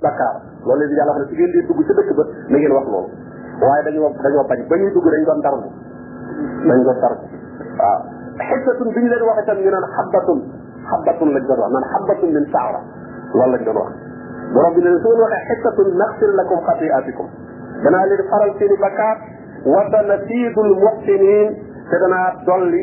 Dakar loolu leen yàlla wax ne su ngeen di dugg ci dëkk ba na ngeen wax loolu waaye dañoo dañoo bañ ba ñuy dugg dañ doon darbu dañ doon darbu waaw xisatun bi ñu leen waxee tam ñu naan xabbatun xabbatun lañ doon wax naan xabbatun min saawra loolu lañ doon wax borom bi ne su ngeen waxee xisatun naxfir lakum xatiatikum danaa leen faral seeni bakkaar wa sanasiidul muxsinin te danaa dolli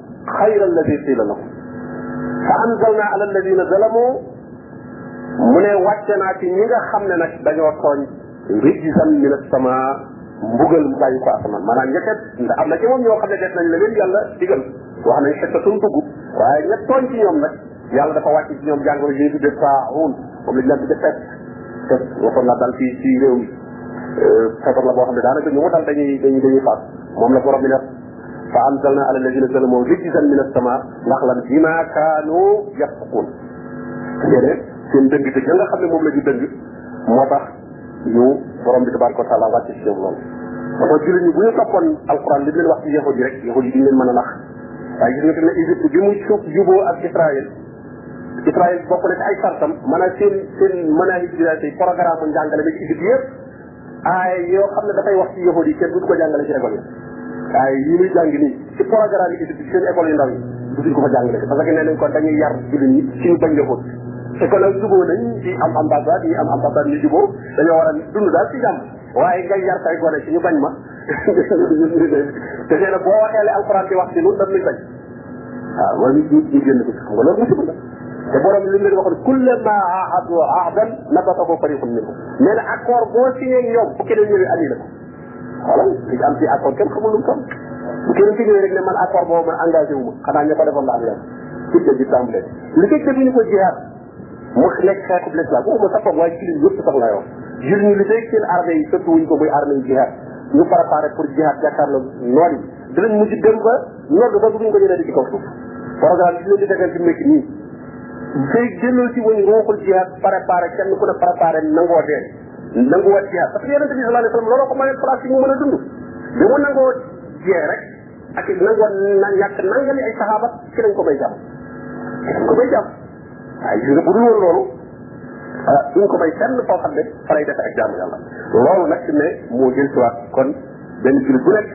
xayra alladi qiila lahum fa anzalna ala alladina zalamu mu ne wàcce naa ci ñi nga xam ne nag dañoo tooñ rijzan min as-sama mbugal mu bàyyi ko asamaan maanaam njëkkat ndax am na ci moom ñoo xam ne def nañ la leen yàlla digal wax nañ xettatun dugg waaye ña tooñ ci ñoom nag yàlla dafa wàcc ci ñoom jàngoro ji ñu tuddee saaxuun moom lañ leen tuddee pet te waxoon na dal fii ci réew mi feebar la boo xam ne daanaka ñu mu dal dañuy dañuy dañuy faat moom la borom bi ne fa anzalna ala alladina zalamu rijzan min as-sama ndax lan bima kaanu yafqun yene seen dëng te nga xam ne moom la ñu dëng moo tax ñu borom bi tabaraka wa taala wàcce si ñoom loolu moo tax jullit ñi bu ñu toppoon alquran li leen wax ci yahudi rek yahudi yi duñ leen mën a nax waaye gis nga fi ne Égypte bi mu suuf juboo ak Israël Israël bokk na ci ay sartam maanaam seen seen mën a yi programme njàngale bi ci Égypte yëpp ay yoo xam ne dafay wax ci yahudi yi kenn duñ ko jàngale ci école yi ay yi muy jàng nii ci programme yi ci seen école yu ndaw yi duñ ko fa jàngale parce que nee nañ ko dañuy yar jullit ñi ci ñu bañ yahud te kon nag juboo nañ ci am ambassade yi am ambassade ñu juboo dañoo war a dund daal ci jàmm waaye ngay yar say gone ci ñu bañ ma te nee na boo waxee le alxuraan di wax ci nun dañ luñ bañ waaw wala ñu ñu génn ko ci xam nga loolu musiba la te borom li mu leen waxoon kullama ahadu ahdan nabatahu fariqun minhum nee na accord boo signé ak ñoom bu keneen ñëwee andi la ko xoolal li am ci accord kenn xamul lu mu toll bu keneen ci ñëwee rek ne man accord boobu man engagé wu ma xanaa ña ko defoon la engagé ci jël di tàmbalee li ko jëfandikoo jihaad mu nekk xeexub lislaam waxuma sax waaye ci liñ yëpp sax laa wax jur ñu li fekk seen armée yi sëttu wuñ ko muy armée yi jihaad ñu préparé pour jihaad jàkkaarloo noon yi dinañ mujj dem ba nodd ba duñ ko ñeneen ci kaw suuf programme bi leen di defee fi mu nekk nii fay génnal ci wañ ruuxul jihaad préparé kenn ku ne préparé nangoo dee nangoo jihaad parce que yonente bi sallallahu alayhi wasallam looloo ko may place yi mu mën a dund bi mu nangoo jee rek ak nangoo na ñàkk nangali ay saxaaba ci lañ ko may jàmm ko may jàmm waaye gis nga bu dul woon loolu ah duñ ko may kenn koo xam ne fa lay def ak jaamu yàlla loolu nag fi ne moo jël si waat kon benn jullit bu nekk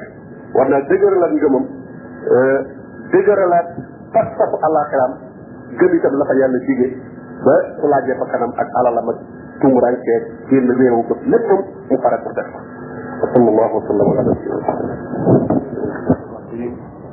war naa dëgëralaat ngëmam euh, dëgëralaat pas-pasu àllaaxiraam gëm itam la fa yàlla jige ba su laajee fa kanam ak alalam ak tumuranke génn réew ba lépp moom mu pare pour def ko sallallahu wa sallam ala nabiyina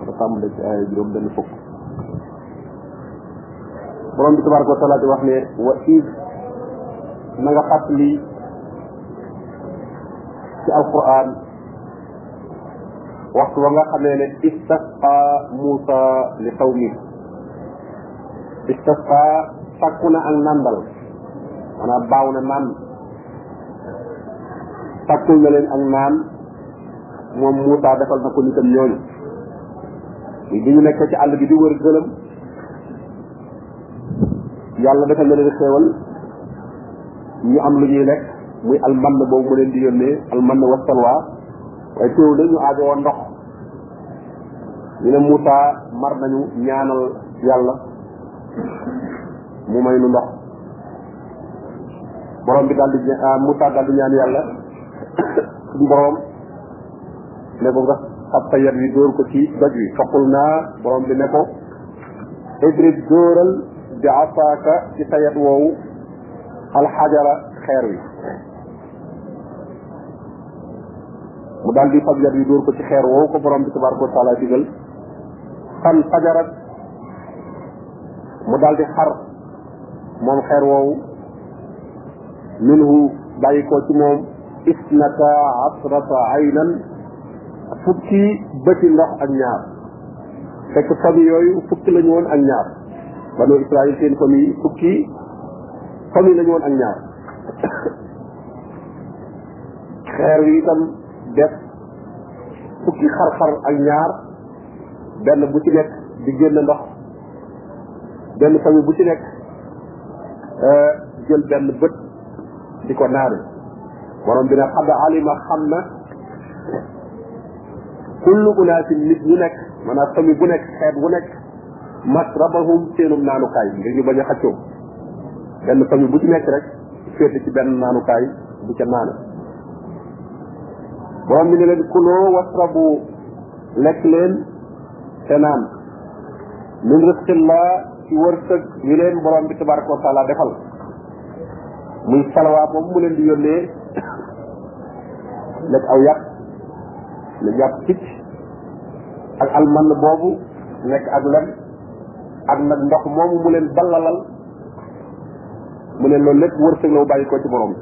dafa tàmbale ci aaya juróom benn fukk borom bi tabaraka wa taala di wax ne wa id na nga fàttali ci alquran waxtu wa nga xamee ne istasqa Muusa li qawmi istasqa sàkku na ak nàndal maanaam baaw na naan sàkkul na leen ak naan moom Moussa defal na ko nitam ñooñu bi ñu nekk ci àll bi di wër gëlëm yàlla defal na leen xéewal ñu am lu ñuy lekk muy almann boobu mu leen di yónnee almann wa salwa waaye teew la ñu aajo woon ndox ñu ne Moussa mar nañu ñaanal yàlla mu may nu ndox borom bi daal di ah, Moussa daal di ñaan yàlla suñu borom ne ko nga ab sa yat wi dóor ko ci doj wi faqul naa borom bi ne ko idrib dóoral bi asaaka ci sa yat woowu alxajara xeer wi mu daal di fab yat wi dóor ko ci xeer woowu ko borom bi tabaraka wa taala digal fan fajarat mu daal di xar moom xeer woowu minhu bàyyi ko ci moom isnata asrata aynan fukki bëti ndox ak ñaar fekk famille yooyu fukki lañu woon ak ñaar banu Israël seen famille fukki famille lañu woon ak ñaar xeer wi itam def fukki xar-xar ak ñaar benn bu ci nekk di génn ndox benn famille bu ci nekk euh, jël benn bët di ko naari borom bi ne xad alima xam na kullu unaasin nit ñu nekk maanaam famille bu nekk xeet bu nekk masrabahum seenum naanukaay ngir ñu bañ a xaccoo benn famille bu ci nekk rek féete ci benn naanukaay bu ca naana borom bi ne leen kuloo wasrabu lekk leen te naan min risqillah ci wërsëg wi leen borom bi tabaraka wa taala defal muy salawaa boobu mu leen di yónnee lekk aw yàpp la jàpp picc ak alman boobu nekk ak lem ak nag ndox moomu mu leen ballalal mu ne loolu lépp wërsëg la bu bàyyi ko ci borom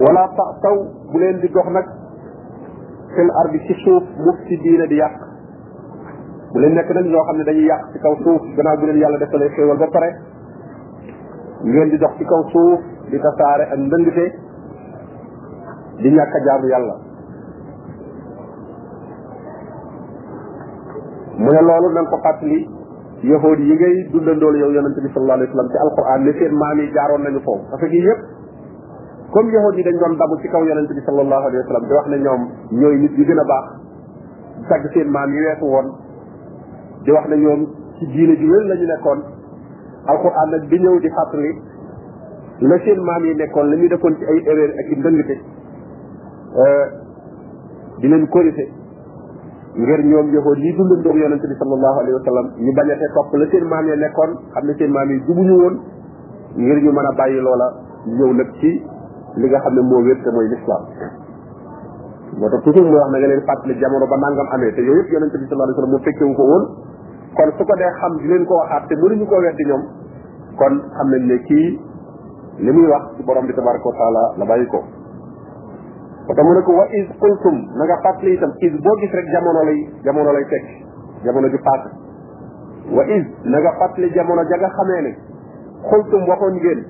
wala tax taw bu leen di dox nag fil ardi ci suuf mufsidiina di yàq bu leen nekk nag ñoo xam ne dañuy yàq ci kaw suuf gannaaw bu leen yàlla defalee xéewal ba pare ngeen di dox ci kaw suuf di tasaare ak ndëngte di ñàkk a jaamu yàlla mu ne loolu nan ko fàttali yahood yi ngay dundandoolu yow yonente bi sallallahu alayhi wa sallam ci alquran ne seen maam yi jaaroon nañu foofu parce que yëpp comme yahud yi dañ doon dabu ci kaw yonente bi sallallahu alayhi wa sallam di wax ne ñoom ñooy nit yi gën a baax tagg seen maam yi weesu woon di wax ne ñoom ci diine ji wér la ñu nekkoon alquran nag di ñëw di fàttali la seen maam yi nekkoon la ñu defoon ci ay erreur ak i ndëngte euh, di leen corriger ngir ñoom yahood yi dund ndoog yonente bi sallallahu alayhi wa sallam ñu bañ a te topp la seen maam yi nekkoon xam ne seen maam yi jubuñu woon ngir ñu mën a bàyyi loola ñëw nag ci li nga xam ne moo wér te mooy lislaam moo tax toujours mu wax na nga leen fàttali jamono ba nangam amee te yooyu yëpp yonente bi sallallahu alayhi wasallam mu fekkewu ko woon kon su ko dee xam di leen ko waxaat te mënuñu koo weddi ñoom kon xam nañ ne kii li muy wax ci borom bi tabaraka wa taala la bàyyi ko ba tax mu ne ko wa is qultum na nga fàttali itam is boo gis rek jamono lay jamono lay fekk jamono ju paase wa is na nga fàttali jamono ja nga xamee ne xultum waxoon ngeen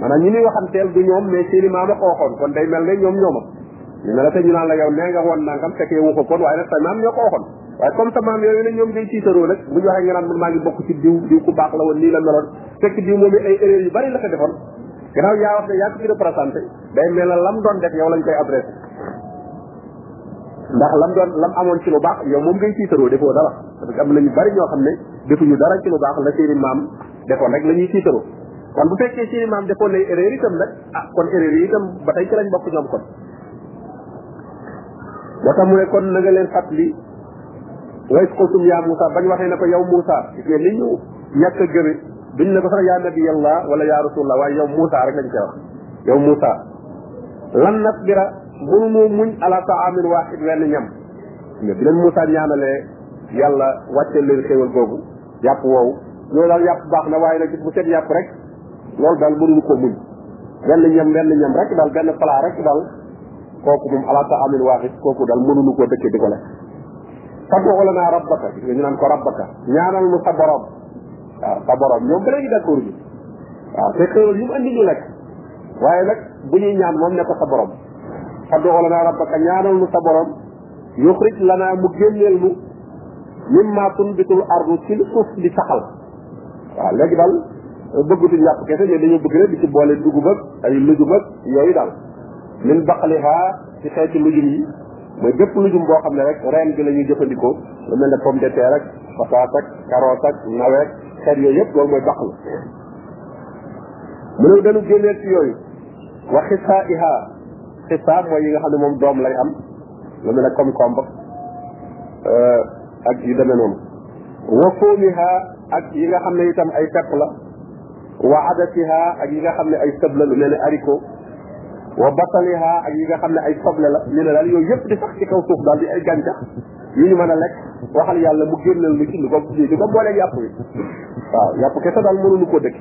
maanaam ñi ñuy waxanteel du ñoom mais seeni maam a ko waxoon kon day mel ne ñoom ñooma ñu ne la te ñu naan la yow nee nga woon nangam fekkee waxu kon waaye nag sa maam ñoo ko waxoon waaye comme sa maam yooyu ne ñoom ngay tiitaroo nag bu ñu waxee nga naan man maa ngi bokk ci diw diw ku baax la woon nii la meloon fekk diw moom ay erreur yu bari la ko defoon gannaaw yaa wax ne yaa ko ci représenté day mel ne lam doon def yow lañ koy adressé ndax lam doon lam amoon ci lu baax yow moom ngay tiitaroo defoo dara parce que am na ñu bari ñoo xam ne defuñu dara ci lu baax la seeni maam defoon rek la ñuy tiitaroo kon bu fekkee seeni maam defoon lay erreur itam nag ah kon erreur yi itam ba tey ci lañ bokk ñoom kon moo tax mu ne kon na nga leen fàttali way xultum yaa Moussa bañ waxee ne ko yow Moussa gis nga li ñu ñàkk a gëme duñ ne ko sax yaa nabi yàlla wala yaa rasulullah waaye yow Moussa rek lañ koy wax yow Moussa lan nasbira mënu moo muñ ala taamin waaxid wenn ñam nga bi leen Moussa ñaanalee yàlla wàcceel leen xéewal googu yàpp woowu loolu daal yàpp baax na waaye nag bu set yàpp rek loolu daal mënuñu ko muñ benn ñam benn ñam rek daal benn plat rek daal kooku moom ala taamin waaxid kooku daal mënuñu koo dëkkee di ko lekk fad'u lanaa rabbaka nga ñu naan ko rabbaka ñaanal mu sa borom waaw sa borom ñoom ba léegi d'accord bi waaw te xéewal yu mu andi ñu lekk waaye nag bu ñuy ñaan moom ne ko sa borom fa doxo la naa rabbaka ñaanal nu sa borom yuxrij la naa mu génneel nu mimma tunbitul ardu ci li suuf di saxal waaw léegi daal bëggutuñ yàpp kese mais dañoo bëgg rek di ci boole dugub ak ay lujum ak yooyu daal min baqliha ci xeeti lujum yi mooy bépp lujum boo xam ne rek reen bi la ñuy jëfandikoo lu mel ne pomme de terre ak pataas ak carotte ak nawet xeet yooyu yëpp loolu mooy baqlu mu ne dañu génneel ci yooyu wa xisaa iha xisaa mooy yi nga xam ne moom doom lay am lu mel ne comme combre euh, ak yu demee noonu wa foomiha ak yi nga xam ne itam ay pepp la wa adatiha ak yi nga xam ne ay sëb la lu mel ne ariko wa basaliha ak yi nga xam ne ay soble la ñu ne daal yooyu yëpp di sax ci kaw suuf daal di ay gàncax yu ñu mën a lekk waxal yàlla mu génnal lu ci lu ko di ko booleeg yàpp bi waaw yàpp kese daal mënuñu ko dëkk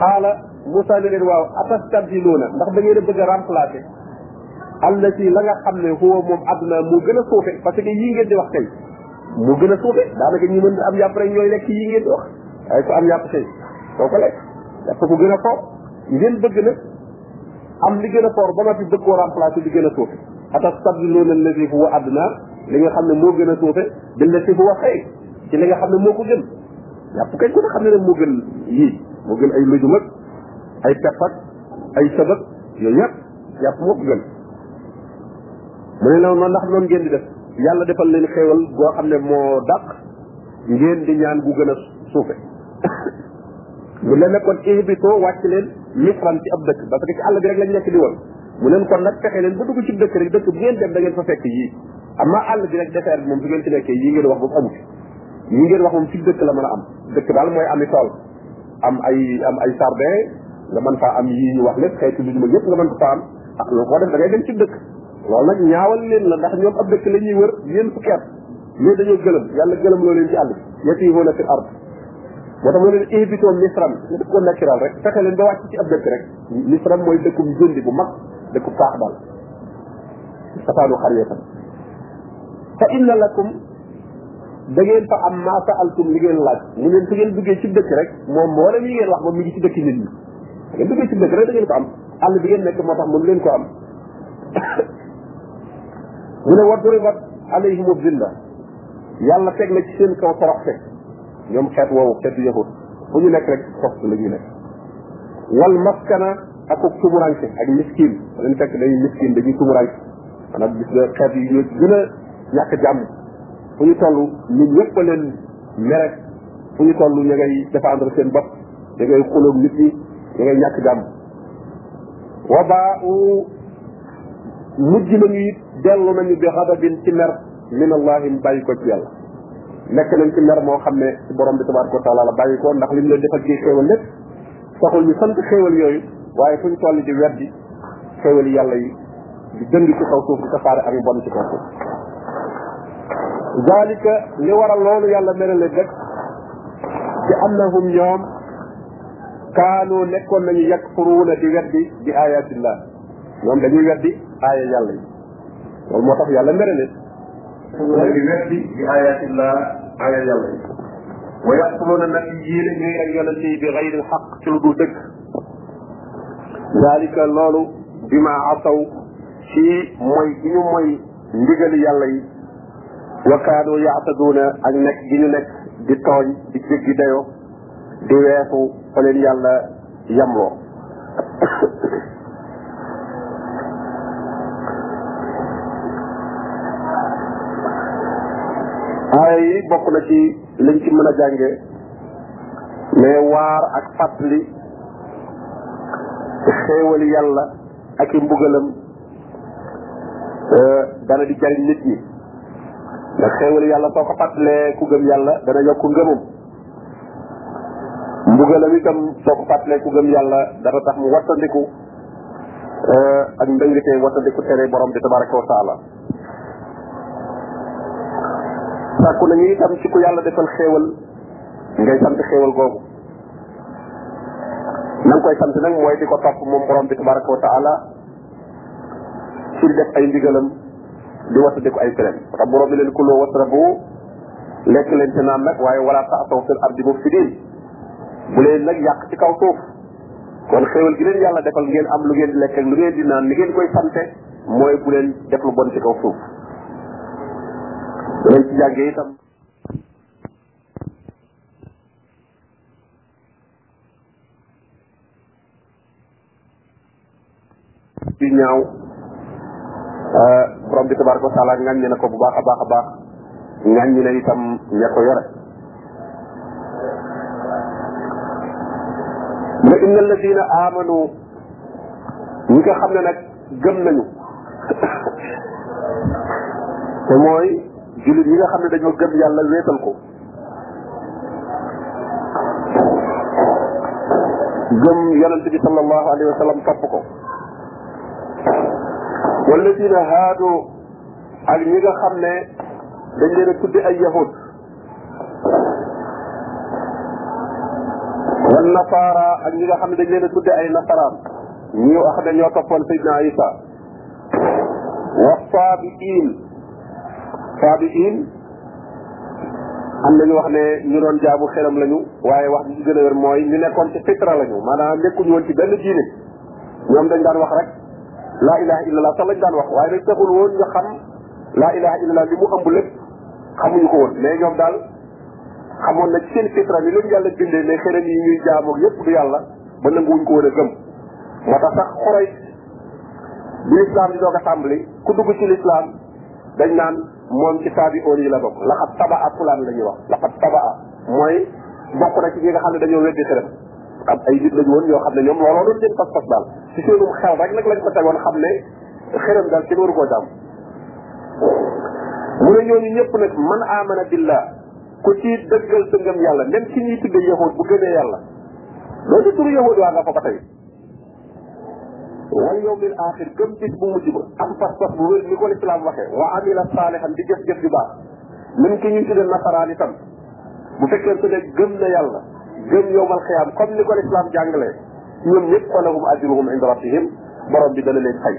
xaala Moussa ne leen waaw atastabdiluuna ndax da ngeen a bëgg a remplacer alla ci la nga xam ne huwa moom àdduna moo gën a suufe parce que yii ngeen di wax tey moo gën a suufe daanaka ñi mën am yàpp rek ñooy lekk yii ngeen di wax waaye ku am yàpp tey doo ko lekk yàpp ko gën a foofu ngeen bëgg nag am li gën a fort ba noppi bëgg koo remplacer li gën a suufe atastabdiluuna alladi huwa adna li nga xam ne moo gën a suufe billati huwa xayr ci li nga xam ne moo ko gën yàpp kañ ko ne xam ne nag moo gën yii moo gën ay lujum ak ay pepp ak ay sëbëg yooyu yëpp yàpp moo ko gën mu ne noonu ndax noonu ngeen di def yàlla defal leen xéewal goo xam ne moo dàq ngeen di ñaan gu gën a suufe mu ne nag kon ihbitoo wàcc leen misran ci ab dëkk parce que ci àll bi rek lañ nekk di woon mu leen kon nag fexe leen ba dugg ci dëkk rek dëkk bu ngeen dem da ngeen fa fekk yii amma àll bi rek désert bi moom su ngeen ci nekkee yii ngeen wax boobu amu fi yii ngeen wax moom ci dëkk la mën a am dëkk daal mooy ami tool am ay am ay sardin nga mën faa am yii ñu wax lépp xeetu lu ñu ma yëpp nga mën ko faa am ah loolu koo def da ngay dem ci dëkk loolu nag ñaawal leen la ndax ñoom ab dëkk la ñuy wër yéen fukki at mais dañoo gëlëm yàlla gëlëm loo leen ci àll bi yatiihuuna fil ard moo tax mu leen évitoo misran ñu def ko nakiral rek fexe leen ba wàcc ci ab dëkk rek misran mooy dëkkum jëndi bu mag dëkku taax daal safaanu xariyatan fa inna lakum da ngeen fa am maa saaltum li ngeen laaj mu leen su ngeen duggee ci dëkk rek moom moo leen yi ngeen wax moom mi ngi ci dëkk nit ñi da ngeen duggee ci dëkk rek da ngeen ko am àll bi ngeen nekk moo tax mënu leen ko am mu ne wa duribat alayhim zilla yàlla teg na ci seen kaw toroxte ñoom xeet woowu xeetu yahut fu ñu nekk rek soft la ñu nekk wal maskana ak ak tumuranke ak miskin leen fekk dañuy miskin dañuy tumuranke maanaam gis nga xeet yi ñu gën a ñàkk jàmm fu ñu toll ñun ñëpp a leen mere fu ñu toll ña ngay défendre seen bopp ña ngay xuloog nit ñi ña ngay ñàkk jàmm wa baa u mujj nañu it dellu nañu bi xadabin ci mer min allahi mu bàyyi ko ci yàlla nekk nañ ci mer moo xam ne ci borom bi tabaraka wa taala la bàyyi ko ndax lim leen defal ci xéewal lépp taxul ñu sant xéewal yooyu waaye fuñ toll di weddi xéewal yàlla yi di dëng ci kaw suuf di tasaare ak bon ci kaw suuf zalika li waral loolu yàlla mere leen rek ci annahum ñoom kaanu nekkoon nañu yakfuruuna di weddi di ayatillah ñoom dañuy weddi aaya yàlla yi loolu moo tax yàlla mere leen mooy di weddi bi ayatillah aaya yàlla yi wa yaqtuluuna nabiyyiina ñuy rey yonent yi bi xayril xaq ci lu dul dëgg daalika loolu bi ma asaw ci mooy gi ñu mooy ndigali yàlla yi wa kaanu yaataduuna ak nekk gi ñu nekk di tooñ di jéggi dayoo di weesu fa leen yàlla yamloo aaya yi bokk na ci liñ ci mën a jànge mais waar ak fàttali xéewal yàlla ak i mbugalam euh, dana di jariñ nit ñi ndax xéewal yàlla soo ko fàttalee ku gëm yàlla dana yokk ngëmam mbugalam itam soo ko fàttalee ku gëm yàlla dana tax mu wattandiku eh, ak ndëngitee wattandiku tere borom bi tabaraka wa taala sàkku nañu itam ci ku yàlla defal xéewal ngay sant xéewal googu na nga koy sant nag mooy di ko topp moom borom bi tabaraka wa taala ci di def ay ndigalam di wattandiku ay tereem tax borom bi leen kuloo wasrabu lekk leen te naan nag waaye wala taasaw fil ardi mufsidin bu leen nag yàq ci kaw suuf kon xéewal gi leen yàlla defal ngeen am lu ngeen di lekk ak lu ngeen di naan li ngeen koy sante mooy bu leen def lu bon ci kaw suuf danañ ci jàngee itam ci ñaaw euh, borom bi tabaraka wa taala ngàññi na ko bu baax a baax a baax ngàññi na itam ña ko yore la inna alladina amanu ñi nga xam ne nag gëm nañu te mooy jullit yi nga xam ne dañoo gëm yàlla wéetal ko gëm yonent bi sallallahu alayhi wa sallam topp ko walladina haadu ak ñi nga xam ne dañ leen a tudde ay yahud wan nasaara ak ñi nga xam ne dañ leen a tudde ay nasaraan ñi wax ne ñoo toppoon Seydina Isa wa saabiin saabiin am nañu wax ne ñu doon jaamu xelam lañu waaye wax bi ci gën a wér mooy ñu nekkoon ci fitra lañu maanaam nekkuñu woon ci benn diine ñoom dañ daan wax rek laa ilaha illallah sax lañ daan wax waaye dañ taxul woon ñu xam laa ilaha illallah li mu ëmb lépp xamuñu ko woon mais ñoom daal xamoon na ci seen fitra ni leen yàlla bindee ne xelam yi ñuy jaamu yépp du yàlla ba nanguwuñ ko woon a gëm moo tax sax xoroy bi lislaam di doog a tàmbali ku dugg ci lislaam dañ naan moom ci taabi óor yi la bokk laxat taba a fulaan la ñuy wax laxat taba a mooy bokk na ci ñi nga xam ne dañoo weddi xërëm am ay nit lañu woon yoo xam ne ñoom looloo doon seen pas-pas daal ci seenum xel rek nag lañ ko tegoon xam ne xërëm daal kenn waru koo jàmm mu ne ñooñu ñëpp nag man amana billah ku ci dëggal sa ngëm yàlla même ci ñuy tudde yahood bu gëmee yàlla loolu turu yahood waa nga fa ba tey wal yawmil axir gëm bis bu mujj ba am pas-pas bu wér ni ko lislaam waxee wa amila saalihan di jëf jëf ju baax même ki ñu tuddee nasaraan itam bu fekkee su ne gëm na yàlla gëm yowmal xiyaam comme ni ko lislaam jàngalee ñoom ñëpp fa lahum ajruhum inda rabbihim borom bi dana leen fay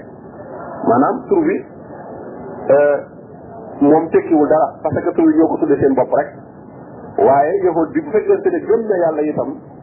maanaam tur bi euh, moom tekkiwul dara parce que tur bi ñoo ko tuddee seen bopp rek waaye yahud bi bu fekkee su ne gëm na yàlla itam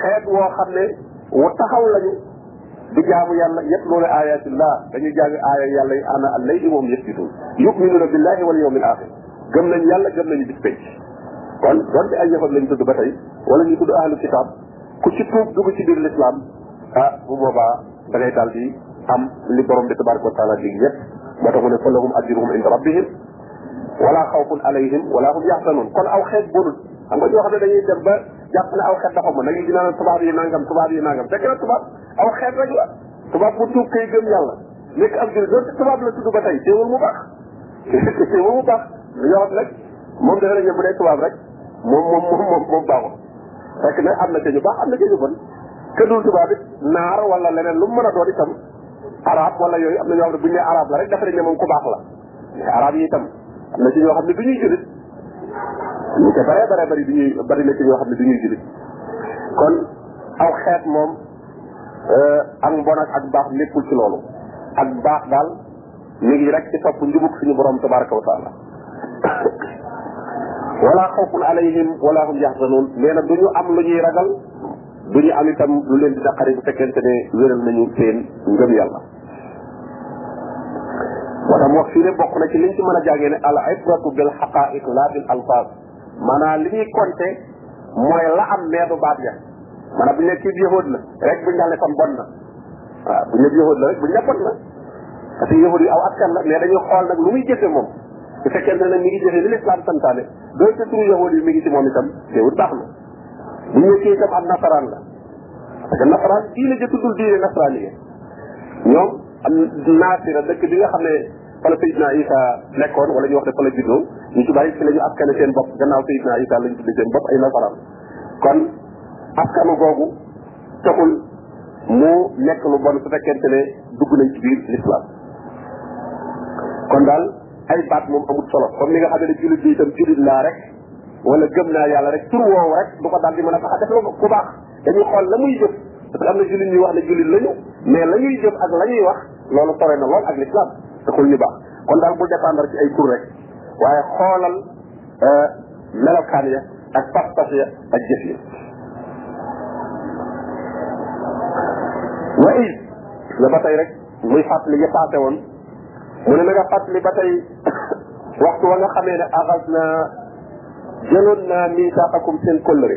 xeet woo xam ne wa taxaw lañu di jaamu yàlla yatluuna ayatillah dañuy jàng aaya yàlla yi ana al layli moom yasjudun yuminuuna billahi wal yawmil axir gëm nañ yàlla gëm nañu bis penc kon donte ay yëfat lañ tudd ba tey wala ñu tudd ahlu kitab ku ci tuub dugg ci biir l'islam ah bu boobaa da ngay daal di am li borom bi tabaraka wa taala dig yëpp moo tax mu ne fa lahum ajruhum inda rabbihim wala xawfun alayhim wala hum yaxsanun kon aw xeet bonul xam nga ñoo xam ne dañuy dem ba jàpp ne aw xeet dafa ma nag dina la tubaab yi nangam tubaab yi nangam fekk na tubaab aw xeet rek la tubaab bu tuub kay gëm yàlla nekk ab jur doon tubaab la tudd ba tey teewul mu baax teewul mu baax yow nag moom dafa la ñëw bu dee tubaab rek moom moom moom moom moom baaxul fekk na am na ca ñu baax am na ca ñu bon ke dul tubaab it naar wala leneen lu mu mën a doon itam arab wala yooyu am na ñoo xam ne bu ñu nee arab la rek dafa ne moom ku baax la arab yi itam am na ci ñoo xam ne du ñuy jullit ñu te bare bare bari du ñuy bari na ci ñoo xam ne du ñuy jullit kon aw xeet moom euh, ak mbon ak ak baax nekkul ci loolu ak baax daal mi ngi rek ci topp njubug suñu borom tabaraka wa taala wala xawfun alayhim wala hum yaxzanun nee na du ñu am lu ñuy ragal du ñu am itam lu leen di naqari bu fekkente ne wéral nañu seen ngëm yàlla moo tax mu wax fii ne bokk na ci liñ ci mën a jàngee ne al ibratu bil xaqaiq la bil alfaaz maanaam li ñuy compter mooy la am mais du baat ya maanaam bu ñu ne kii yahud la rek bu ñu daal ne kon bon na waaw bu ñu ne yahud la rek bu ñu ne bon na parce que yahud yi aw askan la mais dañuy xool nag lu muy jëfe moom bu fekkee ne nag mi ngi jëfe li lislaam santaane doo ca turu yahud yi mi ngi ci moom itam teewul baax na bu ñu ne kii itam am nasaraan la parce que nasaraan diine ja tuddul diine nasaraan yi ñoom am naasira dëkk bi nga xam ne fa la Seydina Isa nekkoon wala ñu wax ne fa la juddoo ñu ci bari ci la ñu askane seen bopp gannaaw Seydina Isa lañu tudde seen bopp ay nasaraan kon askanu googu taxul mu nekk lu bon su fekkente ne dugg nañ ci biir l'islam kon daal ay baat moom amul solo comme ni nga xam ne jullit bi itam jullit laa rek wala gëm naa yàlla rek tur woowu rek du ko daal di mën a tax a def lu ku baax dañuy xool la muy jëf parce que am na jullit ñuy wax ne jullit lañu mais la ñuy jëf ak la ñuy wax loolu sore na lool ak l'islam taxul ñu baax kon daal bul dépendre ci ay tur rek waaye xoolal euh, melokaan ya ak pas-pas ya ak jëf ya wa is la ba tey rek muy fàttali ya passé woon mu ne na nga fàttali ba tey waxtu wa nga xamee ne axas na jëloon naa miisaaxakum seen kóllëre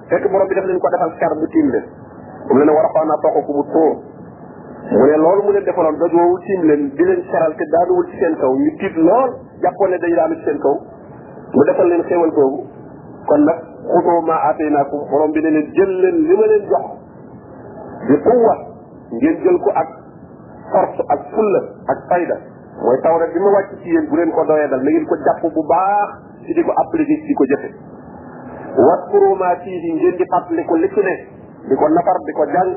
fekk borom bi daf leen ko defal ker bu tiim leen mu leen war a xaw naa toog ko mu tóor mu ne loolu mu leen defaloon doj woowu tiim leen di leen seral te daanuwul ci seen kaw ñu tiit lool jàppoon ne dañu daanu ci seen kaw mu defal leen xéewal googu kon nag xutoo maa aataynaakum borom bi ne leen jël leen li ma leen jox bi quwwa ngeen jël ko ak force ak fulla ak fayda mooy tawra bi ma wàcc ci yéen bu leen ko doyee dal na ngeen ko jàpp bu baax ci di ko appliqué ci di ko jëfe waskuru ma fiihi ngeen di fàttaliku li ci ne di ko nafar di ko jàng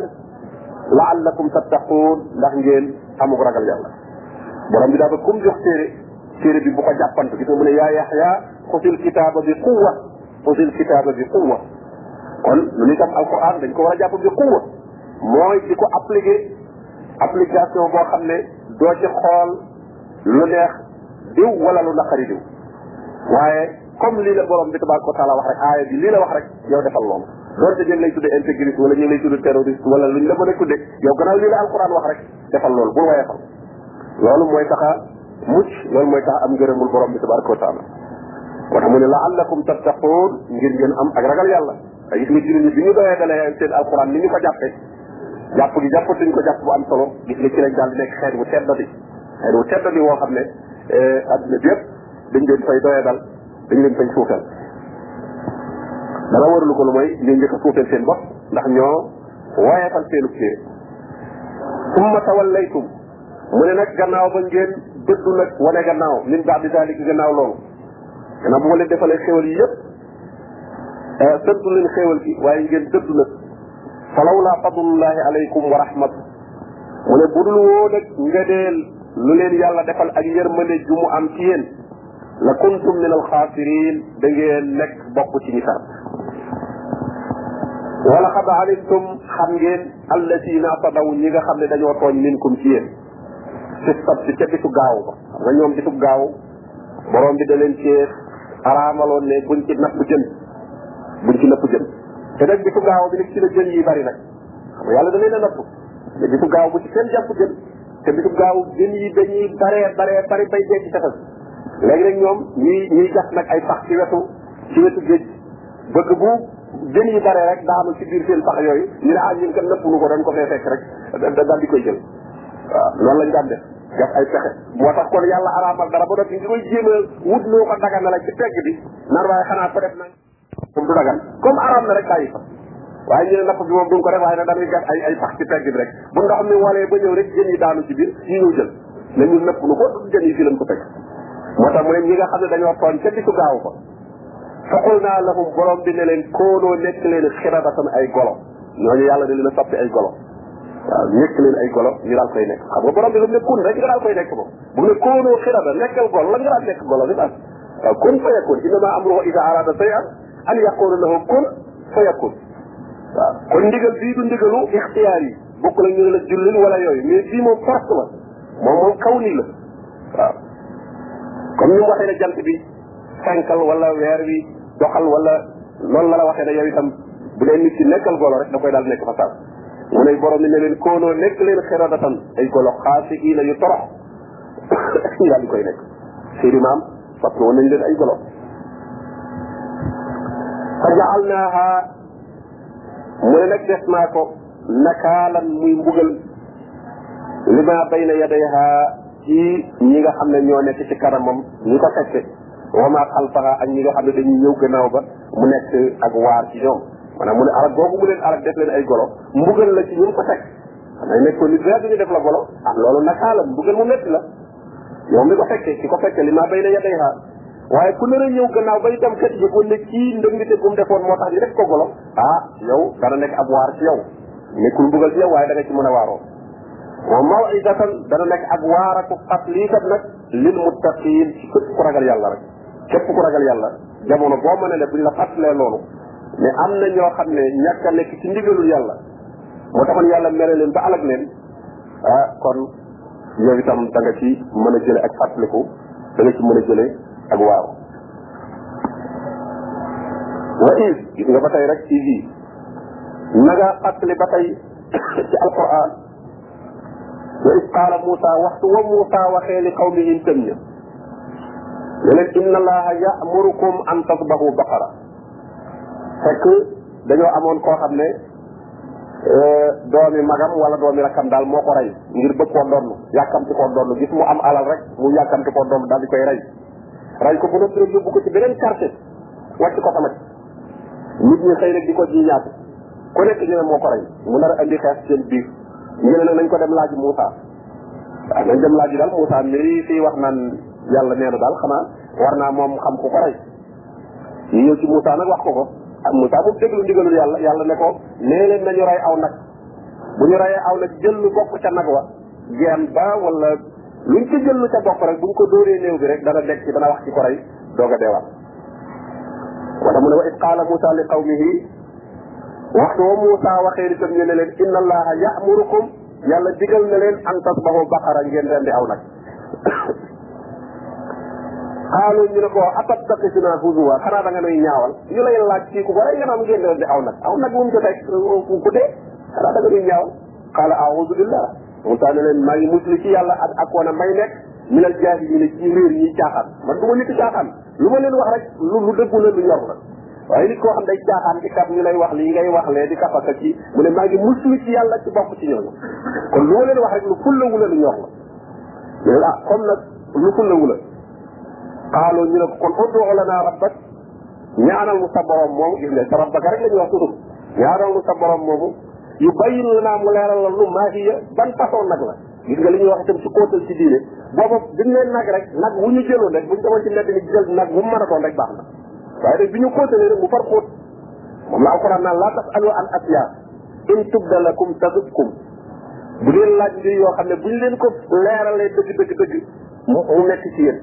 laallakum tattaquun ndax ngeen amuk ragal yàlla borom bi daa ba kum jox téere téere bi bu ko jàppant gis nga mu ne yaa yaxya xusil kitaaba bi quwa xusil kitaaba bi quwa kon lu ni tam alquran dañ ko war a jàpp bi quwa mooy di ko appliqué application boo xam ne doo ci xool lu neex diw wala lu naqari diw waaye comme lii la borom bi tabaraka wa taala wax rek aaya bi lii la wax rek yow defal loolu doonte ñu ngi lay tuddee intégriste wala ñu ngi lay tuddee terroriste wala luñ la mën a tuddee yow gannaaw lii la alquran wax rek defal loolu bul wayefal loolu mooy tax a mucc loolu mooy tax am ngërëmul borom bi tabaraka wa taala moo tax mu ne laallakum tattaquun ngir ngeen am ak ragal yàlla te gis nga jullit ñi bi ñu doyee dalee seen alquran ni ñu ko jàppee jàpp gi jàppatuñ ko jàpp bu am solo gis nga ci lañ daal di nekk xeet bu tedd bi xeet wu tedd bi woo xam ne eh, adduna bi yëpp dañ leen fay doya dal dañ leen fay suufeel dara waralu ko lu mooy ñoo njëkk a suufeel seen bopp ndax ñoo woyefal seenu téere summa tawallaytum mu ne nag gannaaw ba ngeen dëddu nag wane gannaaw min ba'di daalika gannaaw loolu gannaaw bu ma leen defalee xéwal yi yëpp eh, dëddu leen xéewal gi waaye ngeen dëddu nag fa lawlaa fadlullahi alaykum wa rahmat mu ne budul woo nag ngëneel lu leen yàlla defal ak yërmande ju mu am ci yéen la kuntum min alxaasirin da ngeen nekk bokk ci ñi sax wala xad alimtum xam ngeen allatina tadaw ñi nga xam ne dañoo tooñ minkum ci yéen fi sabti ca bisu gaaw ba nga ñoom bisu gaaw borom bi da leen cee araamaloon ne buñ ci napp jën buñ ci napp jën te nag bisu gaaw bi nag ci la jën yi bari nag xam nga yàlla da leen a napp te bisu gaaw bu ci kenn jàpp jën te bisu gaaw jën yi dañuy baree baree bari bay dee ci tefes léegi nag ñoom ñuy ñuy gas nag ay pax ci wetu ci wetu géej bëgg bu jën yi bare rek daanu ci biir seen pax yooyu ñu ne ah ñun kat nëpp nu ko dañ ko fee fekk rek daal di koy jël waaw loolu lañ daan def def ay pexe moo tax kon yàlla araamal dara ba noppi ñu koy jéem a wut loo ko dagan la ci tegg bi naan waaye xanaa ko def nag moom du dagan comme araam na rek bàyyi fa waaye ñu ne napp bi moom duñ ko def waaye nag dañuy gas ay ay pax ci tegg bi rek bu ndox mi walee ba ñëw rek jën yi daanu ci biir yi ñëw jël ne ñu nëpp nu ko jën yi fii lañ ko fekk moo tax mu ne ñi nga xam ne dañoo tooñ ca bisu gaaw ko faqul naa lahum borom bi ne leen koonoo nekk leen xirabatan ay golo ñooñu yàlla da leen a soppi ay golo waaw nekk leen ay golo ñu daal koy nekk xam nga borom bi daf ne kun rek nga daal koy nekk moom bu ne koonoo xirada nekkal golo la nga daal nekk golo bi bas waaw kun fa yakun innama amruhu ida arada shay'an an yaqulu lahu kun fa yakun waaw kon ndigal bii du ndigalu ixtiyaar yi bokk la ñu ne la jullil wala yooyu mais bii moom force la moom moom kaw nii la waaw comme ni mu waxee ne jant bi fenkal wala weer wi doxal wala loolu la la waxee ne yow itam bu dee nit ki nekkal golo rek da koy daal nekk fa sax mu ne borom mi ne leen koonoo nekk leen xiradatan ay golo xaasi ii la yu torox daal di koy nekk seeni maam fàttali woon nañ leen ay golo fa jaalnaaha mu ne nag des naa ko nakaalan muy mbugal li ma bayna yadayha ci ñi nga xam ne ñoo nekk ci kanamam ñi ko fekke wa ma xalfaha ak ñi nga xam ne dañuy ñëw gannaaw ba mu nekk ak waar ci ñoom maanaam mu ne arab googu mu leen arab def leen ay golo mbugal la ci ñun ko fekk xanaa nekk ko nit rek ñu def la golo ah loolu nakaalan mbugal mu métti la yow mi ko fekkee ki ko fekkee li ma bayna yadayha waaye ku nar a ñëw gannaaw bay dem kat yëgoon ne kii ndëngte bu mu defoon moo tax ñu def ko golo ah yow dana nekk ab waar ci yow nekkul mbugal ci yow waaye da nga ci mën a waaroo wa mawidatan dana nekk ak waar ak fàttali kat nag lil muttaqin ci képp ku ragal yàlla rek képp ku ragal yàlla jamono boo mën a ne buñ la fàttalee loolu mais am na ñoo xam ne ñàkk a nekk ci ndigalul yàlla moo taxoon yàlla mere leen ba alag leen ah kon yow itam da nga ci mën a jële ak fàttaliku da nga ci mën a jële ak waaw wa is gis nga ba tey rek is yi na nga fàttali ba tey ci alquran wa is qaala Moussa waxtu wa Moussa waxee li qawmihim tëm ña ne leen inna allaha ya'murukum an tasbahu baqara fekk dañoo amoon koo xam ne euh, doomi magam wala doomi rakkam daal moo ko rey ngir bëgg koo donn yàkkamti koo donn gis mu am alal rek mu yàkkamti koo donn daal di koy rey rey ko bu noppi rek yóbbu ko ci beneen quartier wàcc ko tamit nit ñi xëy rek di ko jiñaat ku nekk ñu ne moo ko rey mu nar a andi xeex seen biir ñu ne nañ ko dem laaj Moussa waaw nañ dem laaj yi daal Moussa mi fii wax naan yàlla nee na daal xanaa war naa moom xam ku ko rey ñu ñëw ci Moussa nag wax ko ko ak Moussa moom déglu ndigalul yàlla yàlla ne ko nee leen nañu rey aw nag bu ñu reyee aw nag jël lu bokk ca nag wa geen ba wala luñ ci jël lu ca bokk rek buñ ko dóoree néew bi rek dana dekk ci dana wax ci ko rey doog a deewaat moo tax mu ne wa id qaala Moussa li qawmihi waxtu wa Moussa waxee itam ñu ne leen inna allaha ya'murukum yàlla digal na leen an tasbahu baqara ngeen rendi aw nag xaalu ñu ne ko atat takki si naa fusuwa xanaa da nga nuy ñaawal ñu lay laaj ci ku ko rek nga naan ngeen di aw nag aw nag moom jotee ku dee xanaa da nga nuy ñaawal xaala aawuzu billah Moussa ne leen maa ngi musli ci yàlla ak ak wana may nekk mi nal jaasi yi ne ci réer ñi caaxaan man du ma nit caaxaan lu ma leen wax rek lu lu dëggu la lu ñor la waaye nit koo xam day caaxaan di kat ñu lay wax lii ngay wax lee di kafaka ci mu ne maa ngi musli ci yàlla ci bokk ci ñooñu kon lu ma leen wax rek lu fulla wula lu ñor la ah comme nag lu ko lëwu la xaaloo ñu ne ko kon uddu lanaa rabbak ñaanal mu sa borom moom gis nga sa rabbaka rek la ñuy wax tudd ñaanal mu sa borom moomu yu bayyin lanaa mu leeral la lu maa hiya ban façon nag la gis nga li ñuy wax itam su kóotal ci diine booba biñ leen nag rek nag wu ñu jëloon rek buñ demoon ci mbedd mi jël nag bu mu mën a doon rek baax na waaye nag bi ñu kóotalee rek mu far kóot moom la alquran naan laa tasalu an asiya in tubda lakum tasubkum bu leen laaj mbir yoo xam ne bu ñu leen ko leeralee dëgg dëgg dëgg mu nekk ci yéen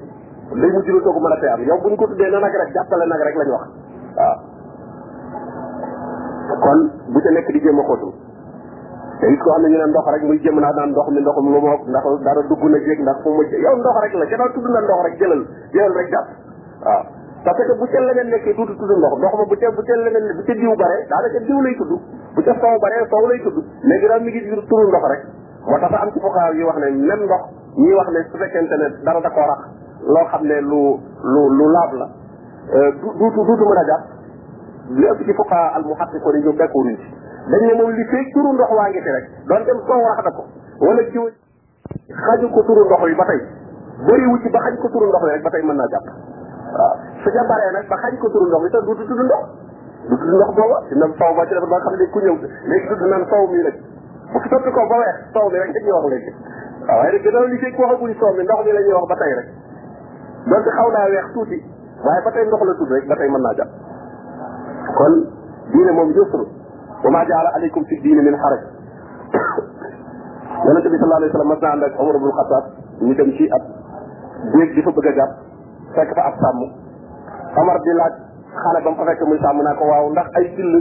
day mujj la doo ko mën a fee am yow bu ñu ko tuddee na nag rek jàppale nag rek lañ wax waaw kon bu ca nekk di jéem a xóotul te it ko xam ne ñu ne ndox rek muy jëm naa daan ndox mi ndoxum lu mook ndax dara dugg na jéeg ndax fu mu yow ndox rek la gannaaw tudd na ndox rek jëlal jëlal rek jàpp waaw parce que bu ca leneen nekkee duutu tudd ndox ndox ma bu ca bu ca leneen bu ca diw bare daanaka diw lay tudd bu ca soow bare soow lay tudd léegi daal mi ngi jur turu ndox rek moo tax am ci fuqaaw yi wax ne même ndox ñii wax ne su fekkente ne dara da koo rax loo xam ne lu lu lu laab la euh, du duutu duutu mën a jàpp li ëpp ci fuqaa al muhaqqiqoon yi ñoom d'accord ci dañ ne moom li feeg turu ndox waa ngi fi rek doon dem soow rax na ko wala jiw xaju ko turu ndox wi ba tey bëriwu ci ba xaj ko turu ndox wi rek ba tey mën naa jàpp waaw su ca baree nag ba xaj ko turu ndox wi te du tudd ndox du tudd ndox booba dina saw ba ci dafa ba xam ne ku ñëw léegi tudd naan saw mii rek bu fi sotti ko ba weex saw mi rek dañuy wax léegi waaw waaye nag gannaaw li fekk waxaguñ saw mi ndox mi la ñuy wax ba tey rek donte xaw naa weex tuuti waaye ba tey ndox la tudd rek ba tey mën naa jàpp kon diine moom yusru wa ma jaala aleykum fi diine min xaraj yonente bi sallallahu alayhi wa sallam mas naa ànd ak Omar ibnul Xattaab ñu dem ci ab déeg di fa bëgg a jàpp fekk fa ab sàmm Omar di laaj xale ba mu fa fekk muy sàmm naa ko waaw ndax ay till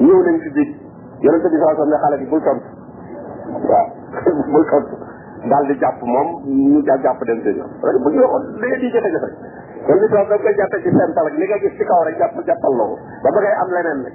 ñëw nañ ci biir yonente bi sallallahu alayhi wa sallam ne xale bi bul tontu waaw bul tontu daal di jàpp moom ñu ja jàpp dem seen yoon rek bu ñu waxoon da nga ciy jafe-jafe kon li da koy jàppe ci seen talak li nga gis ci kaw rek jàpp jàppal loolu ba ba ngay am leneen nag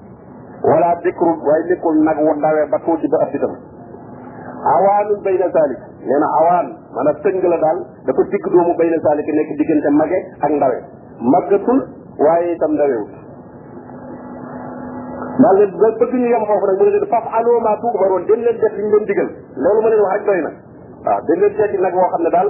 wala dikrun waaye nekkul nag wu ndawee ba tuuti ba ab itam awaanun bayna saalik nee na awaan maanaam tëng la daal dafa digg doomu bayna saalik nekk diggante mage ak ndawe màggatul waaye itam ndawewut daal ne ba bëgg ñu yem foofu nag mu ne leen faf aloo maa tuubaroon dem leen def li ñu leen digal loolu ma leen wax ak doy na waaw dem leen seeti nag woo xam ne daal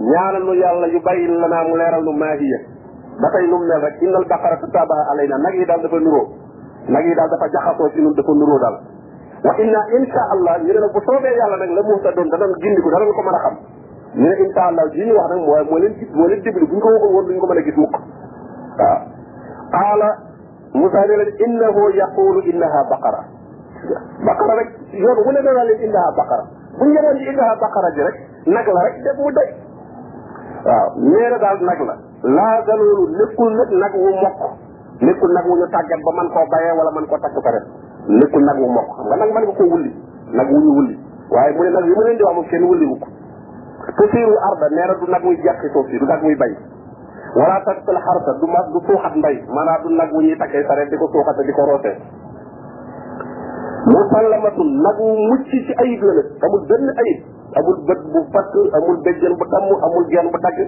ñaanal nu yàlla yu bàyyi la naa mu leeral nu maahiya ba tey nu mu mel rek innal baqara tutabaha alayna nag yi daal dafa nuroo nag yi daal dafa jaxasoo ci ñun dafa nuroo daal wa inna insha allah ñu ne nag bu soobee yàlla nag la muusa doon danañ gindiku danañ ko mën a xam ñu ne insha allah ji ñu wax nag mooy moo leen gis moo leen déglu bu ñu ko waxul woon duñ ko mën a gis mukk waaw qaala Moussa ne leen innahu yaqulu innaha baqara baqara rek yoon wu ne dana leen innaha baqara bu ñu yemoon ci innaha baqara ji rek nag la rek def mu doy waaw nee na daal nag la laa galoolu nekkul nag nag wu mokk nekkul nag wu ñu tàggat ba man koo bayee wala man koo takk ko rek nekkul nag wu mokk xam nga nag man nga koo wulli nag wu ñu wulli waaye mu ne nag yi ma leen di wax moom kenn wulli wu ko tusiiru arda nee na du nag muy jeqi suuf si du nag muy bay wala tasqil xarsa du ma du suuxat mbay maanaam du nag wu ñuy takkee sareet di ko suuxate di ko rootee musallamatun nag wu mucc ci ayib la nag amul benn ayib amul bët bu fatt amul béjjën bu damm amul genn bu dagg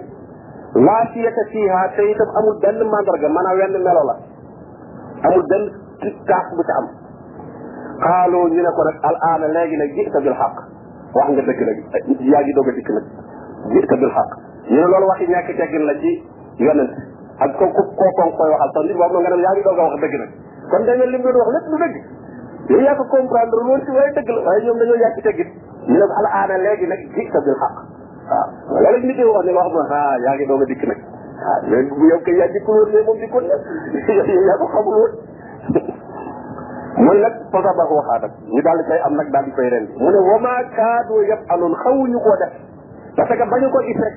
laa siyata fiiha te itam amul benn mandarga maanaam wenn melo la amul benn kaas bu ca am xaaloo ñu ne ko nag al aana léegi nag jiita bil xaq wax nga dëgg nag yaa ngi doog a dikk nag jiita bil xaq ñu ne loolu waxi ñàkk teggin la ci yonent ak ko ko koo koy waxal sax nit wax ma nga dem yaa ngi doog a wax dëgg nag kon day mel li mu doon wax lépp du dëgg yow yaa ko comprendre loolu ci waaye dëgg la waaye ñoom dañoo ñàkk teggin ñu ne ko al aana léegi nag ji sa bil xaq waaw loolu nit yi wax ne wax ma ah yaa ngi doog a dikk nag ah mais bu yow kay yaa dikkul woon mais moom dikkul na yaa ko xamul woon muy nag fasa ba ko waxaa nag ñu daal di koy am nag daal di koy ren mu ne wama kaadoo yëpp aloon xawuñu koo def parce que bañu ko gis rek